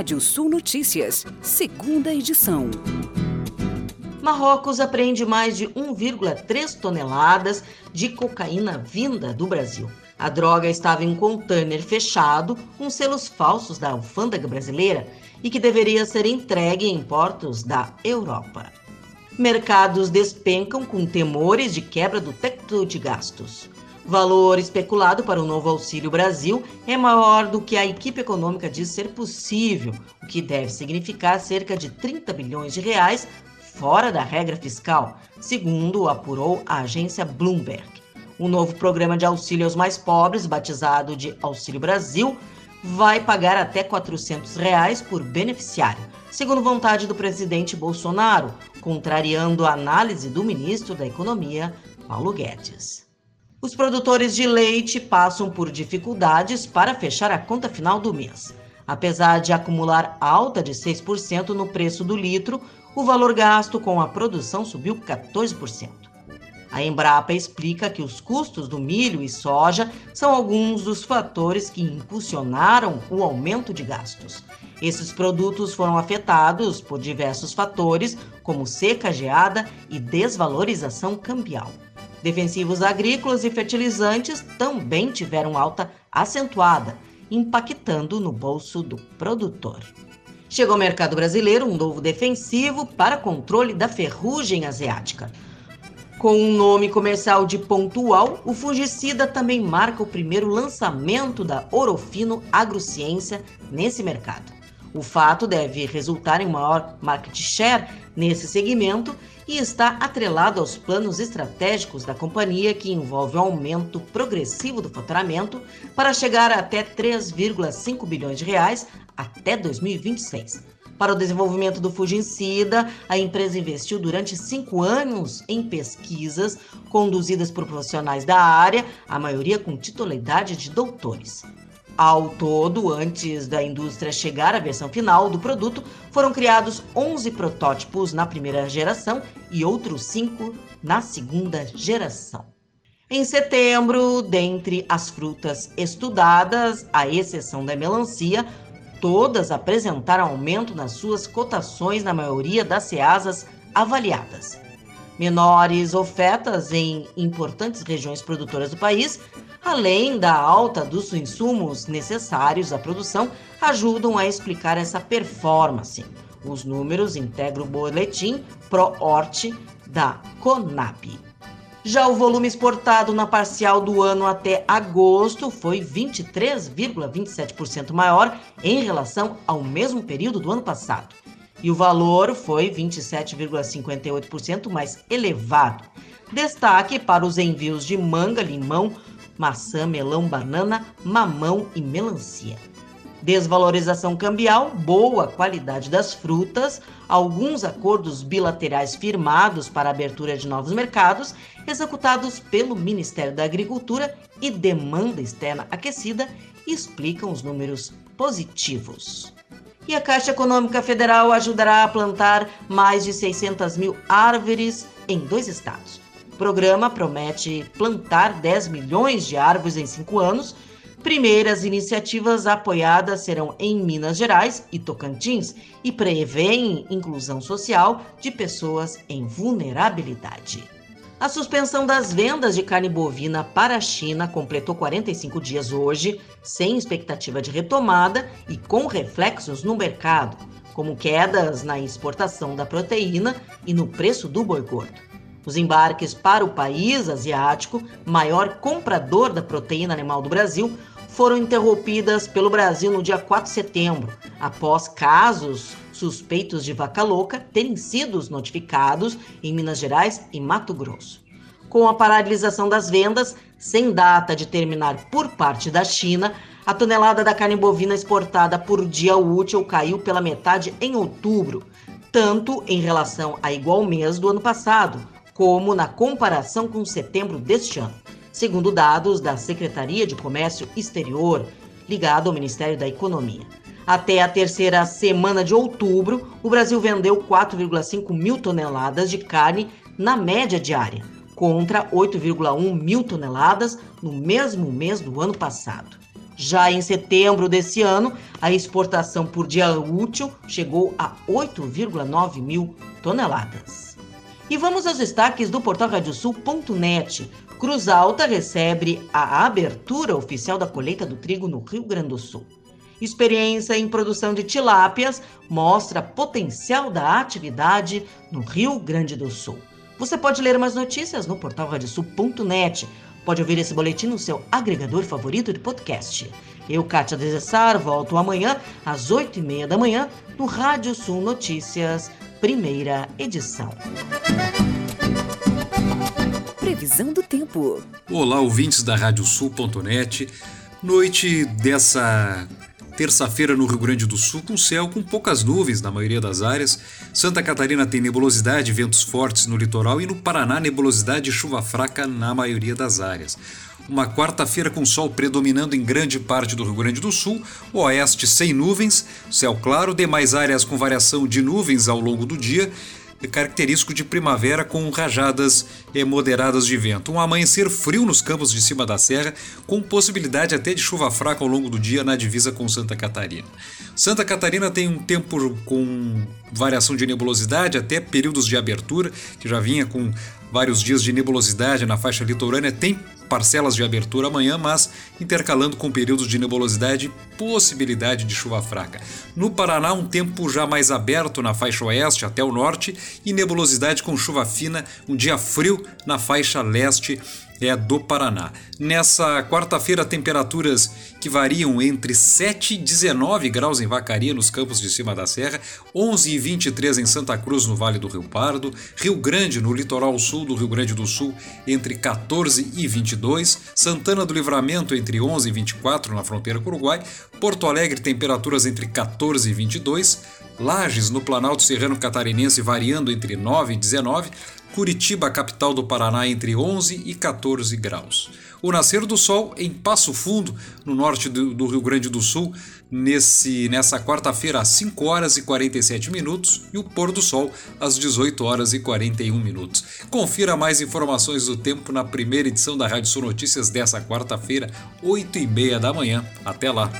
Rádio Sul Notícias, segunda edição. Marrocos apreende mais de 1,3 toneladas de cocaína vinda do Brasil. A droga estava em um container fechado com selos falsos da alfândega brasileira e que deveria ser entregue em portos da Europa. Mercados despencam com temores de quebra do teto de gastos valor especulado para o novo Auxílio Brasil é maior do que a equipe econômica diz ser possível, o que deve significar cerca de 30 bilhões de reais fora da regra fiscal, segundo apurou a agência Bloomberg. O novo programa de auxílio aos mais pobres, batizado de Auxílio Brasil, vai pagar até 400 reais por beneficiário, segundo vontade do presidente Bolsonaro, contrariando a análise do ministro da Economia, Paulo Guedes. Os produtores de leite passam por dificuldades para fechar a conta final do mês. Apesar de acumular alta de 6% no preço do litro, o valor gasto com a produção subiu 14%. A Embrapa explica que os custos do milho e soja são alguns dos fatores que impulsionaram o aumento de gastos. Esses produtos foram afetados por diversos fatores, como seca, geada e desvalorização cambial. Defensivos agrícolas e fertilizantes também tiveram alta acentuada, impactando no bolso do produtor. Chegou ao mercado brasileiro um novo defensivo para controle da ferrugem asiática. Com um nome comercial de pontual, o fungicida também marca o primeiro lançamento da Orofino Agrociência nesse mercado. O fato deve resultar em maior market share nesse segmento e está atrelado aos planos estratégicos da companhia, que envolve o aumento progressivo do faturamento para chegar até 3,5 bilhões de reais até 2026. Para o desenvolvimento do fungicida, a empresa investiu durante cinco anos em pesquisas conduzidas por profissionais da área, a maioria com titularidade de doutores. Ao todo, antes da indústria chegar à versão final do produto, foram criados 11 protótipos na primeira geração e outros 5 na segunda geração. Em setembro, dentre as frutas estudadas, à exceção da melancia, todas apresentaram aumento nas suas cotações na maioria das ceasas avaliadas. Menores ofertas em importantes regiões produtoras do país além da alta dos insumos necessários à produção, ajudam a explicar essa performance. Os números integram o boletim ProHort da Conab. Já o volume exportado na parcial do ano até agosto foi 23,27% maior em relação ao mesmo período do ano passado. E o valor foi 27,58% mais elevado. Destaque para os envios de manga, limão, maçã, melão, banana, mamão e melancia. Desvalorização cambial, boa qualidade das frutas, alguns acordos bilaterais firmados para abertura de novos mercados, executados pelo Ministério da Agricultura e demanda externa aquecida, explicam os números positivos. E a Caixa Econômica Federal ajudará a plantar mais de 600 mil árvores em dois estados programa promete plantar 10 milhões de árvores em cinco anos. Primeiras iniciativas apoiadas serão em Minas Gerais e Tocantins e prevêem inclusão social de pessoas em vulnerabilidade. A suspensão das vendas de carne bovina para a China completou 45 dias hoje, sem expectativa de retomada e com reflexos no mercado, como quedas na exportação da proteína e no preço do boi gordo. Os embarques para o país asiático, maior comprador da proteína animal do Brasil, foram interrompidas pelo Brasil no dia 4 de setembro, após casos suspeitos de vaca louca terem sido notificados em Minas Gerais e Mato Grosso. Com a paralisação das vendas, sem data de terminar por parte da China, a tonelada da carne bovina exportada por dia útil caiu pela metade em outubro, tanto em relação a igual mês do ano passado, como na comparação com setembro deste ano, segundo dados da Secretaria de Comércio Exterior, ligado ao Ministério da Economia. Até a terceira semana de outubro, o Brasil vendeu 4,5 mil toneladas de carne na média diária, contra 8,1 mil toneladas no mesmo mês do ano passado. Já em setembro desse ano, a exportação por dia útil chegou a 8,9 mil toneladas. E vamos aos destaques do portal radiosul.net. Cruz Alta recebe a abertura oficial da colheita do trigo no Rio Grande do Sul. Experiência em produção de tilápias mostra potencial da atividade no Rio Grande do Sul. Você pode ler mais notícias no portal radiosul.net. Pode ouvir esse boletim no seu agregador favorito de podcast. Eu, Kátia Desessar, volto amanhã às oito e meia da manhã no Rádio Sul Notícias, primeira edição. Previsão do tempo. Olá, ouvintes da Radiosul.net. Noite dessa terça-feira no Rio Grande do Sul, com céu com poucas nuvens na maioria das áreas. Santa Catarina tem nebulosidade, ventos fortes no litoral e no Paraná nebulosidade e chuva fraca na maioria das áreas. Uma quarta-feira com sol predominando em grande parte do Rio Grande do Sul, oeste sem nuvens, céu claro, demais áreas com variação de nuvens ao longo do dia característico de primavera com rajadas moderadas de vento. Um amanhecer frio nos campos de cima da serra, com possibilidade até de chuva fraca ao longo do dia na divisa com Santa Catarina. Santa Catarina tem um tempo com variação de nebulosidade, até períodos de abertura, que já vinha com vários dias de nebulosidade na faixa litorânea, tem parcelas de abertura amanhã, mas intercalando com períodos de nebulosidade possibilidade de chuva fraca. No Paraná, um tempo já mais aberto na faixa oeste até o norte e nebulosidade com chuva fina, um dia frio na faixa leste é do Paraná. Nessa quarta-feira, temperaturas que variam entre 7 e 19 graus em Vacaria, nos campos de cima da serra, 11 e 23 em Santa Cruz, no Vale do Rio Pardo, Rio Grande, no litoral sul do Rio Grande do Sul, entre 14 e 22, Santana do Livramento, entre 11 e 24 na fronteira com o Uruguai, Porto Alegre, temperaturas entre 14 e 22, Lages, no Planalto Serrano Catarinense, variando entre 9 e 19, Curitiba, capital do Paraná, entre 11 e 14 graus. O nascer do sol em Passo Fundo, no norte do, Rio Grande do Sul, nesse, nessa quarta-feira às 5 horas e 47 minutos e o pôr do sol às 18 horas e 41 minutos. Confira mais informações do tempo na primeira edição da Rádio Sul Notícias dessa quarta-feira, 8 e meia da manhã. Até lá!